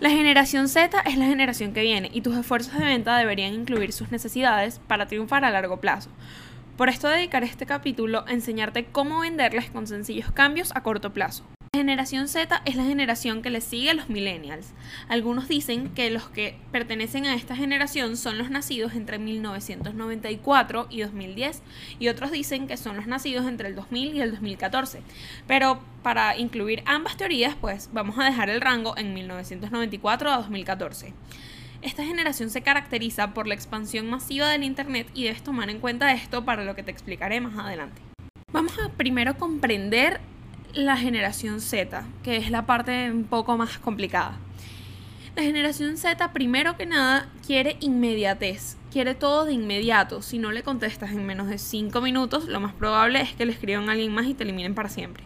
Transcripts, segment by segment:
La generación Z es la generación que viene y tus esfuerzos de venta deberían incluir sus necesidades para triunfar a largo plazo. Por esto dedicaré este capítulo a enseñarte cómo venderles con sencillos cambios a corto plazo. La generación Z es la generación que le sigue a los millennials. Algunos dicen que los que pertenecen a esta generación son los nacidos entre 1994 y 2010 y otros dicen que son los nacidos entre el 2000 y el 2014. Pero para incluir ambas teorías, pues vamos a dejar el rango en 1994 a 2014. Esta generación se caracteriza por la expansión masiva del Internet y debes tomar en cuenta esto para lo que te explicaré más adelante. Vamos a primero comprender la generación Z, que es la parte un poco más complicada. La generación Z, primero que nada, quiere inmediatez, quiere todo de inmediato. Si no le contestas en menos de 5 minutos, lo más probable es que le escriban a alguien más y te eliminen para siempre.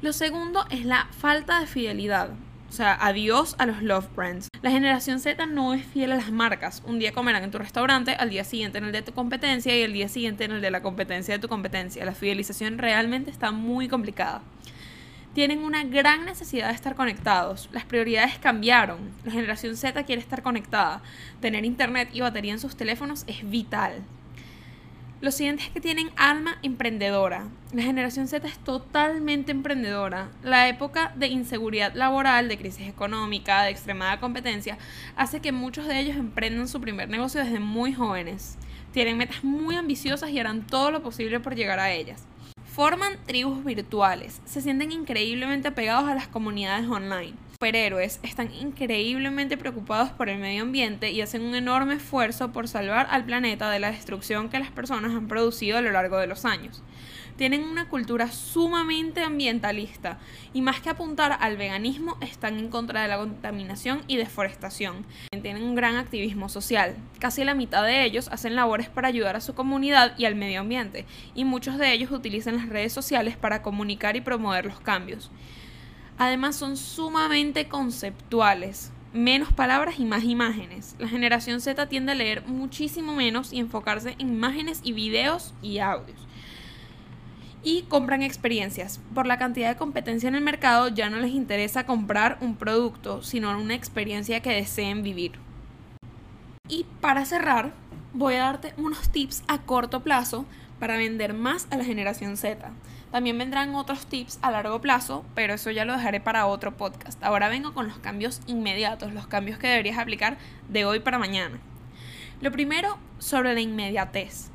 Lo segundo es la falta de fidelidad. O sea, adiós a los love brands. La generación Z no es fiel a las marcas. Un día comerán en tu restaurante, al día siguiente en el de tu competencia y el día siguiente en el de la competencia de tu competencia. La fidelización realmente está muy complicada. Tienen una gran necesidad de estar conectados. Las prioridades cambiaron. La generación Z quiere estar conectada. Tener internet y batería en sus teléfonos es vital. Lo siguiente es que tienen alma emprendedora. La generación Z es totalmente emprendedora. La época de inseguridad laboral, de crisis económica, de extremada competencia, hace que muchos de ellos emprendan su primer negocio desde muy jóvenes. Tienen metas muy ambiciosas y harán todo lo posible por llegar a ellas. Forman tribus virtuales, se sienten increíblemente apegados a las comunidades online superhéroes están increíblemente preocupados por el medio ambiente y hacen un enorme esfuerzo por salvar al planeta de la destrucción que las personas han producido a lo largo de los años. Tienen una cultura sumamente ambientalista y más que apuntar al veganismo están en contra de la contaminación y deforestación. Tienen un gran activismo social. Casi la mitad de ellos hacen labores para ayudar a su comunidad y al medio ambiente y muchos de ellos utilizan las redes sociales para comunicar y promover los cambios. Además son sumamente conceptuales, menos palabras y más imágenes. La generación Z tiende a leer muchísimo menos y enfocarse en imágenes y videos y audios. Y compran experiencias. Por la cantidad de competencia en el mercado ya no les interesa comprar un producto, sino una experiencia que deseen vivir. Y para cerrar, voy a darte unos tips a corto plazo para vender más a la generación Z. También vendrán otros tips a largo plazo, pero eso ya lo dejaré para otro podcast. Ahora vengo con los cambios inmediatos, los cambios que deberías aplicar de hoy para mañana. Lo primero, sobre la inmediatez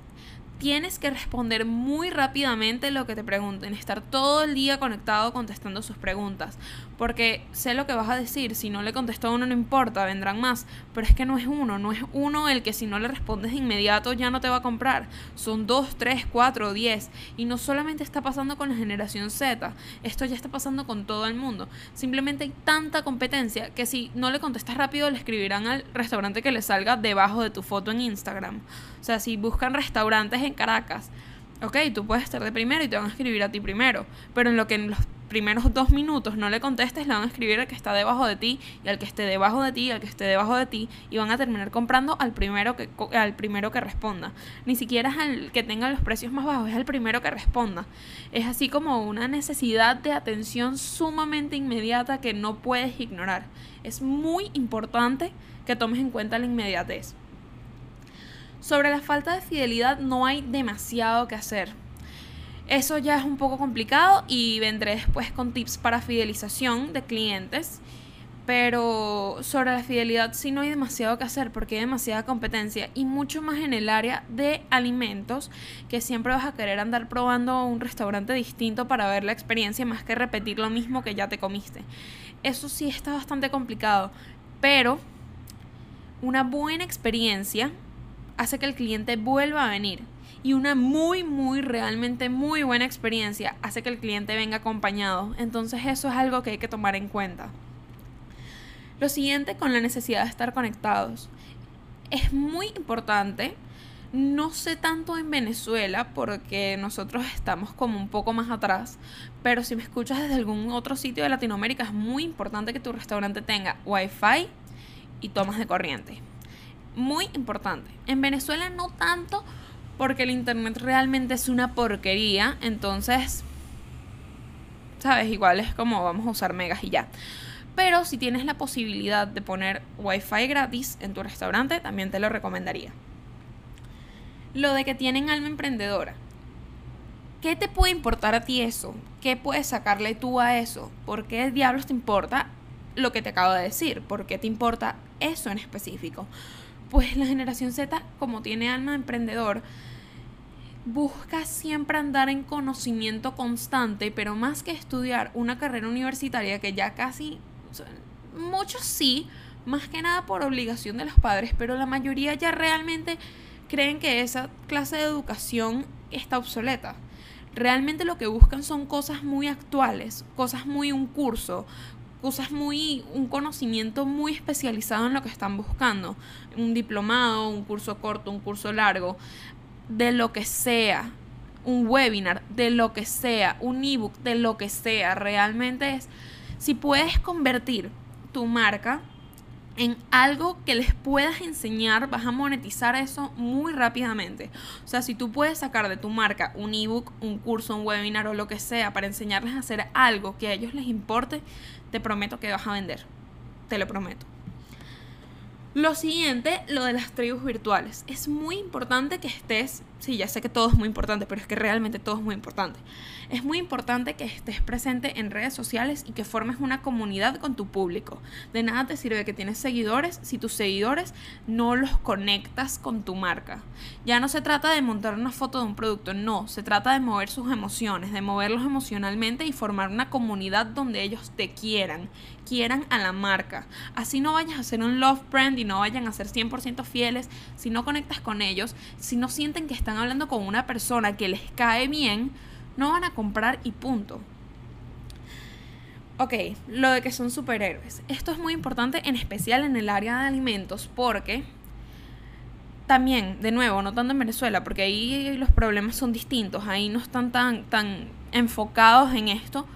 tienes que responder muy rápidamente lo que te pregunten, estar todo el día conectado contestando sus preguntas, porque sé lo que vas a decir, si no le contestó a uno no importa, vendrán más, pero es que no es uno, no es uno el que si no le respondes de inmediato ya no te va a comprar, son dos, tres, cuatro, diez, y no solamente está pasando con la generación Z, esto ya está pasando con todo el mundo, simplemente hay tanta competencia que si no le contestas rápido le escribirán al restaurante que le salga debajo de tu foto en Instagram, o sea, si buscan restaurantes en Caracas, ok, tú puedes estar de primero y te van a escribir a ti primero, pero en lo que en los primeros dos minutos no le contestes, le van a escribir al que está debajo de ti y al que esté debajo de ti y al que esté debajo de ti y van a terminar comprando al primero que, al primero que responda. Ni siquiera es al que tenga los precios más bajos, es al primero que responda. Es así como una necesidad de atención sumamente inmediata que no puedes ignorar. Es muy importante que tomes en cuenta la inmediatez. Sobre la falta de fidelidad no hay demasiado que hacer. Eso ya es un poco complicado y vendré después con tips para fidelización de clientes. Pero sobre la fidelidad sí no hay demasiado que hacer porque hay demasiada competencia y mucho más en el área de alimentos que siempre vas a querer andar probando un restaurante distinto para ver la experiencia más que repetir lo mismo que ya te comiste. Eso sí está bastante complicado, pero una buena experiencia hace que el cliente vuelva a venir. Y una muy, muy, realmente muy buena experiencia hace que el cliente venga acompañado. Entonces eso es algo que hay que tomar en cuenta. Lo siguiente con la necesidad de estar conectados. Es muy importante, no sé tanto en Venezuela porque nosotros estamos como un poco más atrás, pero si me escuchas desde algún otro sitio de Latinoamérica es muy importante que tu restaurante tenga wifi y tomas de corriente muy importante. En Venezuela no tanto porque el internet realmente es una porquería, entonces, sabes, igual es como vamos a usar megas y ya. Pero si tienes la posibilidad de poner wifi gratis en tu restaurante, también te lo recomendaría. Lo de que tienen alma emprendedora. ¿Qué te puede importar a ti eso? ¿Qué puedes sacarle tú a eso? ¿Por qué diablos te importa lo que te acabo de decir? ¿Por qué te importa eso en específico? Pues la generación Z, como tiene alma emprendedor, busca siempre andar en conocimiento constante, pero más que estudiar una carrera universitaria que ya casi, muchos sí, más que nada por obligación de los padres, pero la mayoría ya realmente creen que esa clase de educación está obsoleta. Realmente lo que buscan son cosas muy actuales, cosas muy un curso, cosas muy, un conocimiento muy especializado en lo que están buscando. Un diplomado, un curso corto, un curso largo, de lo que sea. Un webinar, de lo que sea. Un ebook, de lo que sea. Realmente es, si puedes convertir tu marca en algo que les puedas enseñar, vas a monetizar eso muy rápidamente. O sea, si tú puedes sacar de tu marca un ebook, un curso, un webinar o lo que sea para enseñarles a hacer algo que a ellos les importe, te prometo que vas a vender. Te lo prometo. Lo siguiente, lo de las tribus virtuales. Es muy importante que estés, sí, ya sé que todo es muy importante, pero es que realmente todo es muy importante. Es muy importante que estés presente en redes sociales y que formes una comunidad con tu público. De nada te sirve que tienes seguidores si tus seguidores no los conectas con tu marca. Ya no se trata de montar una foto de un producto, no, se trata de mover sus emociones, de moverlos emocionalmente y formar una comunidad donde ellos te quieran, quieran a la marca. Así no vayas a hacer un love brand y no vayan a ser 100% fieles, si no conectas con ellos, si no sienten que están hablando con una persona que les cae bien, no van a comprar y punto. Ok, lo de que son superhéroes. Esto es muy importante en especial en el área de alimentos porque también, de nuevo, no tanto en Venezuela, porque ahí los problemas son distintos, ahí no están tan, tan enfocados en esto,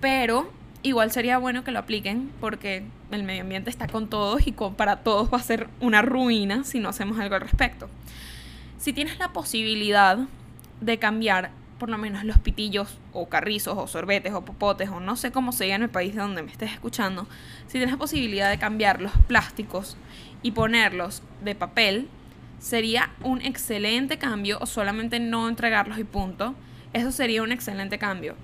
pero igual sería bueno que lo apliquen porque el medio ambiente está con todos y para todos va a ser una ruina si no hacemos algo al respecto. Si tienes la posibilidad de cambiar por lo menos los pitillos o carrizos o sorbetes o popotes o no sé cómo se en el país de donde me estés escuchando, si tienes la posibilidad de cambiar los plásticos y ponerlos de papel, sería un excelente cambio o solamente no entregarlos y punto. Eso sería un excelente cambio.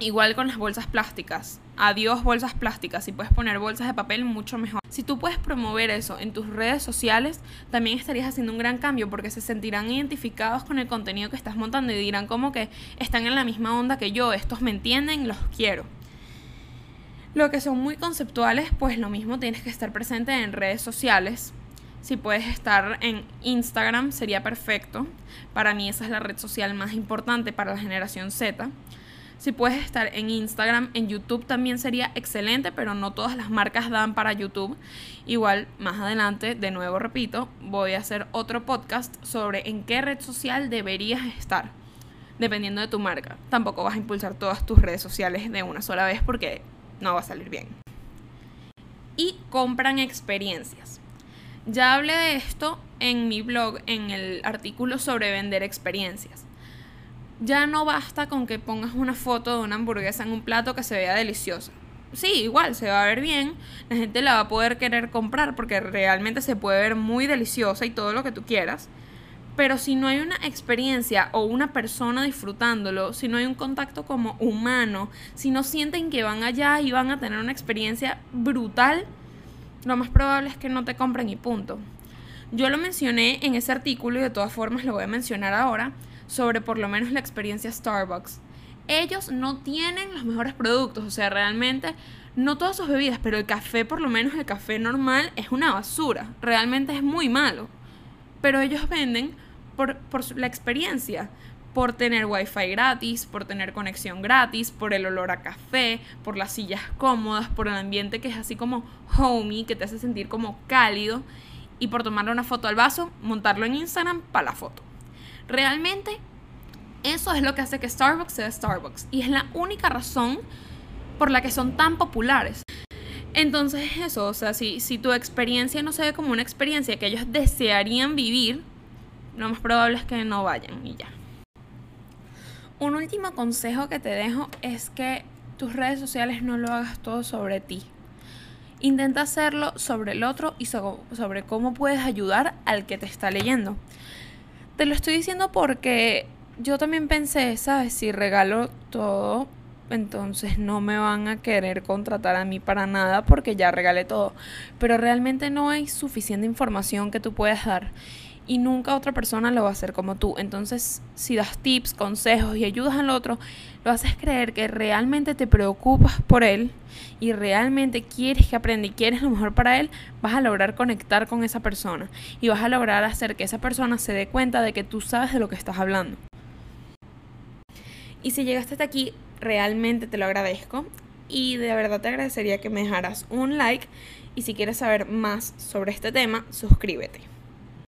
Igual con las bolsas plásticas. Adiós bolsas plásticas. Si puedes poner bolsas de papel, mucho mejor. Si tú puedes promover eso en tus redes sociales, también estarías haciendo un gran cambio porque se sentirán identificados con el contenido que estás montando y dirán como que están en la misma onda que yo. Estos me entienden, los quiero. Lo que son muy conceptuales, pues lo mismo tienes que estar presente en redes sociales. Si puedes estar en Instagram, sería perfecto. Para mí esa es la red social más importante para la generación Z. Si puedes estar en Instagram, en YouTube también sería excelente, pero no todas las marcas dan para YouTube. Igual, más adelante, de nuevo repito, voy a hacer otro podcast sobre en qué red social deberías estar, dependiendo de tu marca. Tampoco vas a impulsar todas tus redes sociales de una sola vez porque no va a salir bien. Y compran experiencias. Ya hablé de esto en mi blog, en el artículo sobre vender experiencias ya no basta con que pongas una foto de una hamburguesa en un plato que se vea deliciosa. Sí, igual, se va a ver bien, la gente la va a poder querer comprar porque realmente se puede ver muy deliciosa y todo lo que tú quieras. Pero si no hay una experiencia o una persona disfrutándolo, si no hay un contacto como humano, si no sienten que van allá y van a tener una experiencia brutal, lo más probable es que no te compren y punto. Yo lo mencioné en ese artículo y de todas formas lo voy a mencionar ahora sobre por lo menos la experiencia Starbucks. Ellos no tienen los mejores productos, o sea, realmente no todas sus bebidas, pero el café, por lo menos el café normal, es una basura, realmente es muy malo. Pero ellos venden por, la experiencia, por tener wifi gratis, por tener conexión gratis, por el olor a café, por las sillas cómodas, por el ambiente que es así como homey, que te hace sentir como cálido, y por tomarle una foto al vaso, montarlo en Instagram para la foto. Realmente eso es lo que hace que Starbucks sea Starbucks y es la única razón por la que son tan populares. Entonces eso, o sea, si, si tu experiencia no se ve como una experiencia que ellos desearían vivir, lo más probable es que no vayan y ya. Un último consejo que te dejo es que tus redes sociales no lo hagas todo sobre ti. Intenta hacerlo sobre el otro y sobre cómo puedes ayudar al que te está leyendo. Te lo estoy diciendo porque yo también pensé, ¿sabes? Si regalo todo, entonces no me van a querer contratar a mí para nada porque ya regalé todo. Pero realmente no hay suficiente información que tú puedas dar y nunca otra persona lo va a hacer como tú. Entonces, si das tips, consejos y ayudas al otro, lo haces creer que realmente te preocupas por él y realmente quieres que aprenda y quieres lo mejor para él, vas a lograr conectar con esa persona y vas a lograr hacer que esa persona se dé cuenta de que tú sabes de lo que estás hablando. Y si llegaste hasta aquí, realmente te lo agradezco y de verdad te agradecería que me dejaras un like y si quieres saber más sobre este tema, suscríbete.